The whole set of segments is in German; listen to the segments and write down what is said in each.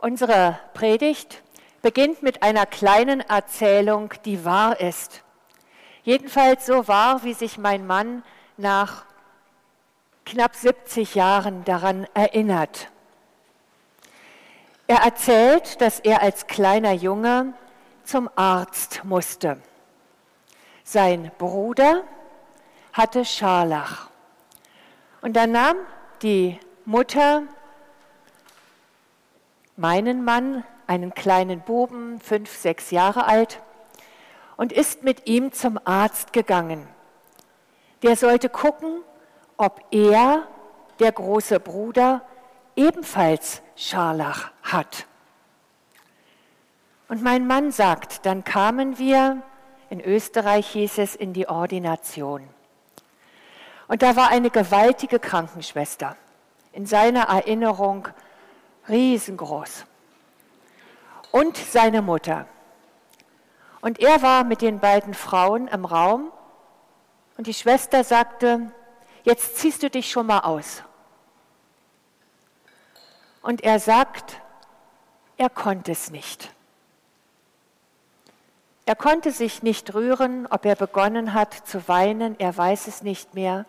Unsere Predigt beginnt mit einer kleinen Erzählung, die wahr ist. Jedenfalls so wahr, wie sich mein Mann nach knapp 70 Jahren daran erinnert. Er erzählt, dass er als kleiner Junge zum Arzt musste. Sein Bruder hatte Scharlach. Und dann nahm die Mutter meinen Mann, einen kleinen Buben, fünf, sechs Jahre alt, und ist mit ihm zum Arzt gegangen. Der sollte gucken, ob er, der große Bruder, ebenfalls Scharlach hat. Und mein Mann sagt, dann kamen wir, in Österreich hieß es, in die Ordination. Und da war eine gewaltige Krankenschwester. In seiner Erinnerung riesengroß. Und seine Mutter. Und er war mit den beiden Frauen im Raum und die Schwester sagte, jetzt ziehst du dich schon mal aus. Und er sagt, er konnte es nicht. Er konnte sich nicht rühren, ob er begonnen hat zu weinen, er weiß es nicht mehr,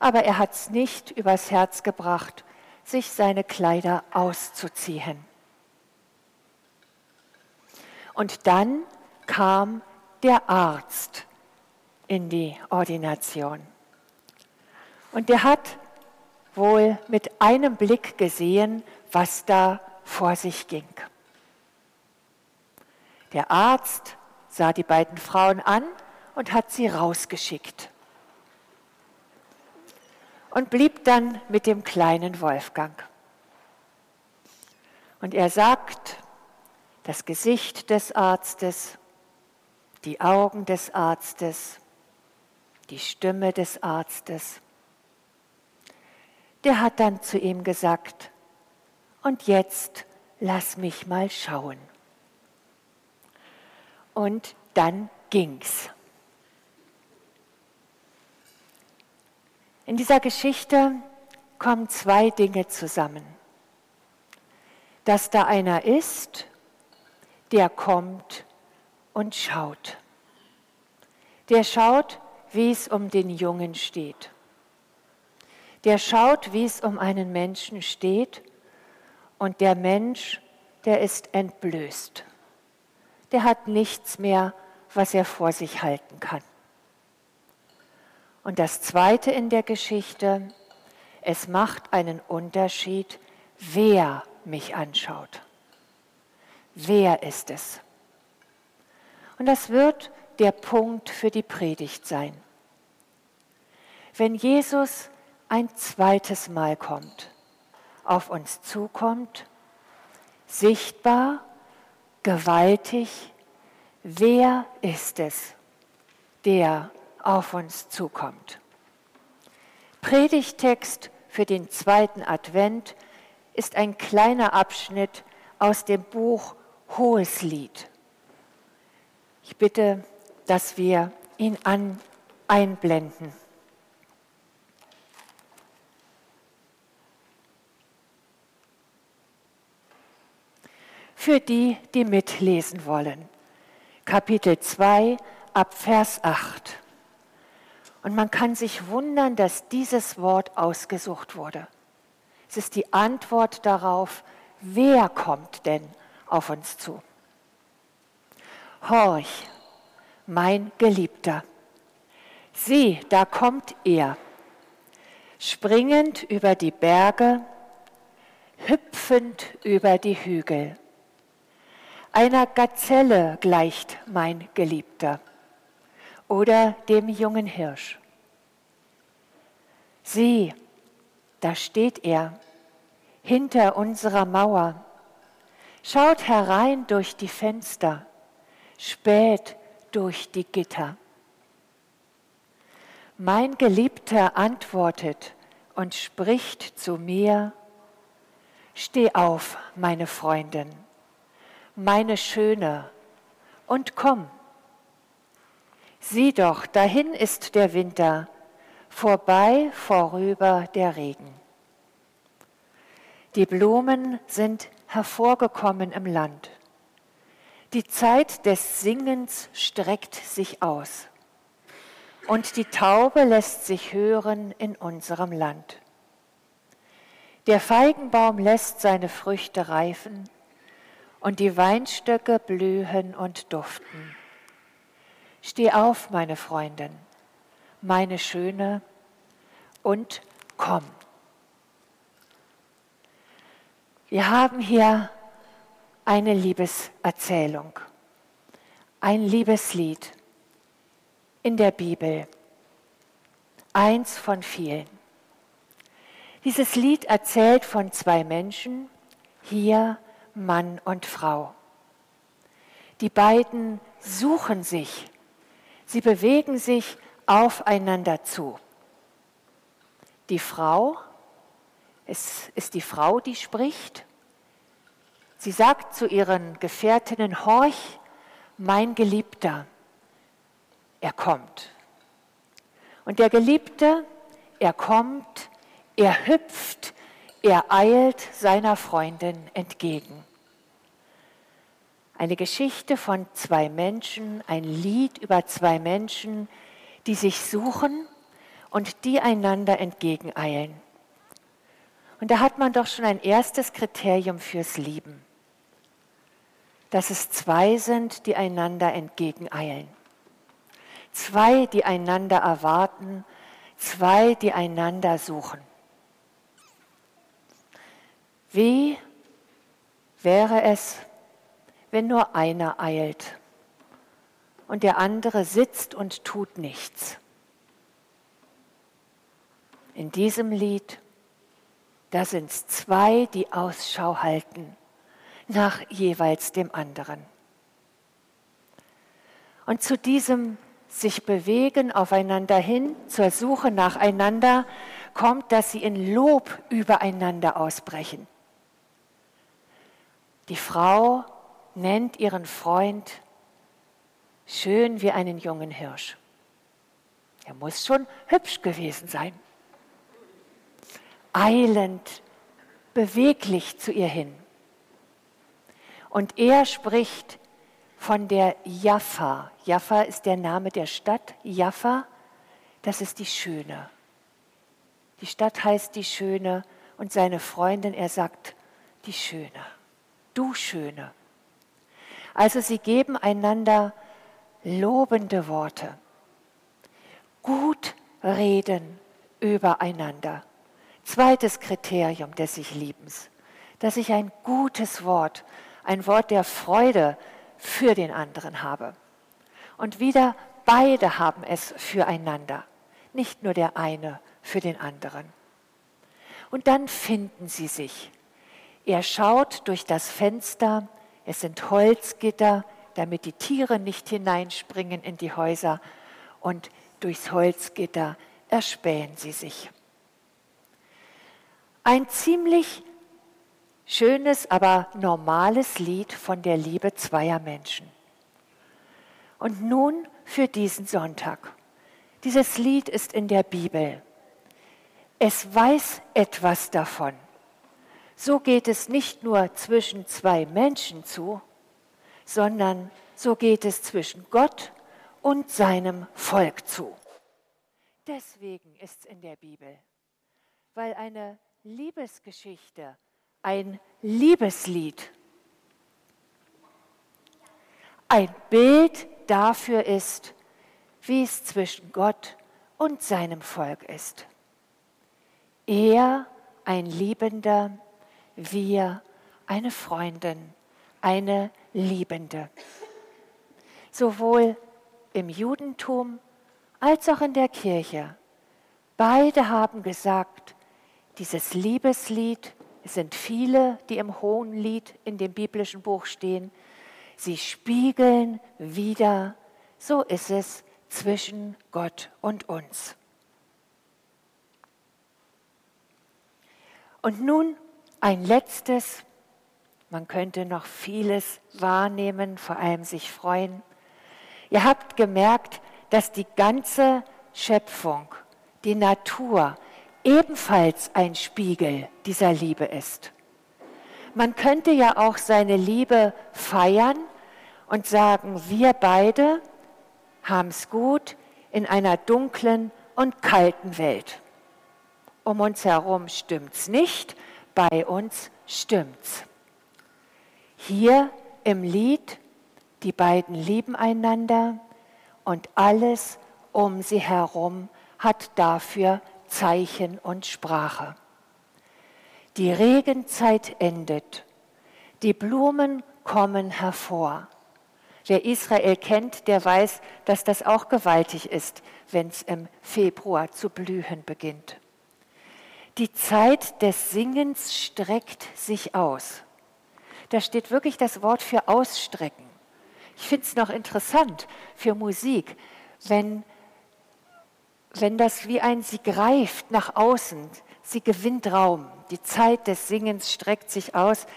aber er hat es nicht übers Herz gebracht, sich seine Kleider auszuziehen. Und dann kam der Arzt in die Ordination. Und der hat wohl mit einem Blick gesehen, was da vor sich ging. Der Arzt sah die beiden Frauen an und hat sie rausgeschickt und blieb dann mit dem kleinen Wolfgang. Und er sagt, das Gesicht des Arztes, die Augen des Arztes, die Stimme des Arztes. Der hat dann zu ihm gesagt, und jetzt lass mich mal schauen. Und dann ging's. In dieser Geschichte kommen zwei Dinge zusammen. Dass da einer ist, der kommt und schaut. Der schaut, wie es um den Jungen steht. Der schaut, wie es um einen Menschen steht und der Mensch, der ist entblößt. Der hat nichts mehr, was er vor sich halten kann. Und das Zweite in der Geschichte, es macht einen Unterschied, wer mich anschaut. Wer ist es? Und das wird der Punkt für die Predigt sein. Wenn Jesus ein zweites Mal kommt, auf uns zukommt, sichtbar, gewaltig, wer ist es, der auf uns zukommt. Predigtext für den zweiten Advent ist ein kleiner Abschnitt aus dem Buch Hohes Lied. Ich bitte, dass wir ihn an, einblenden. Für die, die mitlesen wollen. Kapitel 2 ab Vers 8. Und man kann sich wundern, dass dieses Wort ausgesucht wurde. Es ist die Antwort darauf, wer kommt denn auf uns zu? Horch, mein Geliebter, sieh, da kommt er, springend über die Berge, hüpfend über die Hügel. Einer Gazelle gleicht mein Geliebter oder dem jungen Hirsch. Sieh, da steht er, hinter unserer Mauer, schaut herein durch die Fenster, spät durch die Gitter. Mein Geliebter antwortet und spricht zu mir, Steh auf, meine Freundin, meine Schöne, und komm. Sieh doch, dahin ist der Winter, vorbei, vorüber der Regen. Die Blumen sind hervorgekommen im Land. Die Zeit des Singens streckt sich aus und die Taube lässt sich hören in unserem Land. Der Feigenbaum lässt seine Früchte reifen und die Weinstöcke blühen und duften. Steh auf, meine Freundin, meine Schöne, und komm. Wir haben hier eine Liebeserzählung, ein Liebeslied in der Bibel, eins von vielen. Dieses Lied erzählt von zwei Menschen, hier Mann und Frau. Die beiden suchen sich, sie bewegen sich aufeinander zu. Die Frau, es ist die Frau, die spricht. Sie sagt zu ihren Gefährtinnen, horch, mein Geliebter, er kommt. Und der Geliebte, er kommt, er hüpft, er eilt seiner Freundin entgegen. Eine Geschichte von zwei Menschen, ein Lied über zwei Menschen, die sich suchen und die einander entgegeneilen. Und da hat man doch schon ein erstes Kriterium fürs Lieben, dass es zwei sind, die einander entgegeneilen. Zwei, die einander erwarten, zwei, die einander suchen. Wie wäre es, wenn nur einer eilt und der andere sitzt und tut nichts? In diesem Lied, da sind es zwei, die Ausschau halten nach jeweils dem anderen. Und zu diesem sich bewegen aufeinander hin, zur Suche nacheinander, kommt, dass sie in Lob übereinander ausbrechen. Die Frau nennt ihren Freund schön wie einen jungen Hirsch. Er muss schon hübsch gewesen sein eilend, beweglich zu ihr hin. Und er spricht von der Jaffa. Jaffa ist der Name der Stadt. Jaffa, das ist die Schöne. Die Stadt heißt die Schöne und seine Freundin, er sagt, die Schöne, du Schöne. Also sie geben einander lobende Worte, gut reden übereinander. Zweites Kriterium des sich Liebens, dass ich ein gutes Wort, ein Wort der Freude für den anderen habe. Und wieder beide haben es füreinander, nicht nur der eine für den anderen. Und dann finden sie sich. Er schaut durch das Fenster, es sind Holzgitter, damit die Tiere nicht hineinspringen in die Häuser, und durchs Holzgitter erspähen sie sich. Ein ziemlich schönes, aber normales Lied von der Liebe zweier Menschen. Und nun für diesen Sonntag. Dieses Lied ist in der Bibel. Es weiß etwas davon. So geht es nicht nur zwischen zwei Menschen zu, sondern so geht es zwischen Gott und seinem Volk zu. Deswegen ist es in der Bibel, weil eine Liebesgeschichte, ein Liebeslied. Ein Bild dafür ist, wie es zwischen Gott und seinem Volk ist. Er ein Liebender, wir eine Freundin, eine Liebende. Sowohl im Judentum als auch in der Kirche. Beide haben gesagt, dieses Liebeslied, es sind viele, die im Hohen Lied in dem biblischen Buch stehen, sie spiegeln wieder, so ist es zwischen Gott und uns. Und nun ein letztes, man könnte noch vieles wahrnehmen, vor allem sich freuen. Ihr habt gemerkt, dass die ganze Schöpfung, die Natur, ebenfalls ein Spiegel dieser Liebe ist. Man könnte ja auch seine Liebe feiern und sagen, wir beide haben es gut in einer dunklen und kalten Welt. Um uns herum stimmt's nicht, bei uns stimmt's. Hier im Lied, die beiden lieben einander und alles um sie herum hat dafür Zeichen und Sprache. Die Regenzeit endet, die Blumen kommen hervor. Wer Israel kennt, der weiß, dass das auch gewaltig ist, wenn es im Februar zu blühen beginnt. Die Zeit des Singens streckt sich aus. Da steht wirklich das Wort für ausstrecken. Ich finde es noch interessant für Musik, wenn, wenn das wie ein, sie greift nach außen, sie gewinnt Raum. Die Zeit des Singens streckt sich aus.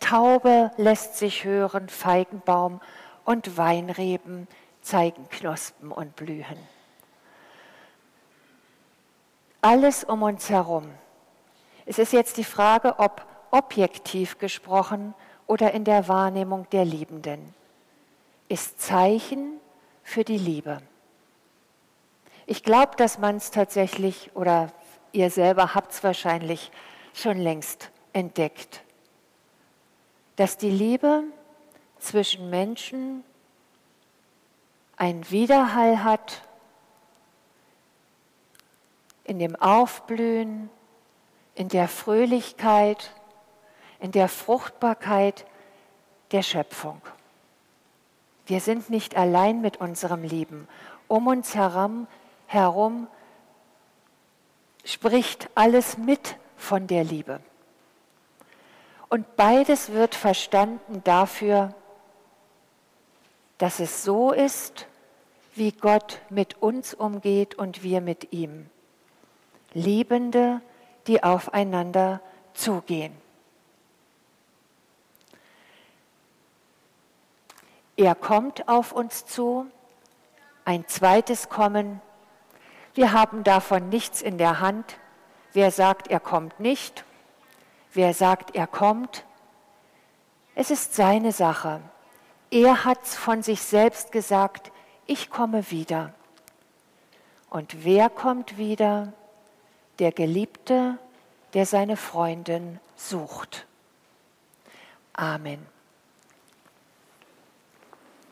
Taube lässt sich hören, Feigenbaum und Weinreben zeigen Knospen und Blühen. Alles um uns herum. Es ist jetzt die Frage, ob objektiv gesprochen oder in der Wahrnehmung der Liebenden, ist Zeichen für die Liebe. Ich glaube, dass man es tatsächlich, oder ihr selber habt es wahrscheinlich schon längst entdeckt, dass die Liebe zwischen Menschen ein Widerhall hat in dem Aufblühen, in der Fröhlichkeit, in der Fruchtbarkeit der Schöpfung. Wir sind nicht allein mit unserem Leben. Um uns herum, herum spricht alles mit von der Liebe. Und beides wird verstanden dafür, dass es so ist, wie Gott mit uns umgeht und wir mit ihm. Liebende, die aufeinander zugehen. Er kommt auf uns zu, ein zweites Kommen. Wir haben davon nichts in der Hand. Wer sagt, er kommt nicht, wer sagt, er kommt, es ist seine Sache. Er hat von sich selbst gesagt, ich komme wieder. Und wer kommt wieder? Der Geliebte, der seine Freundin sucht. Amen.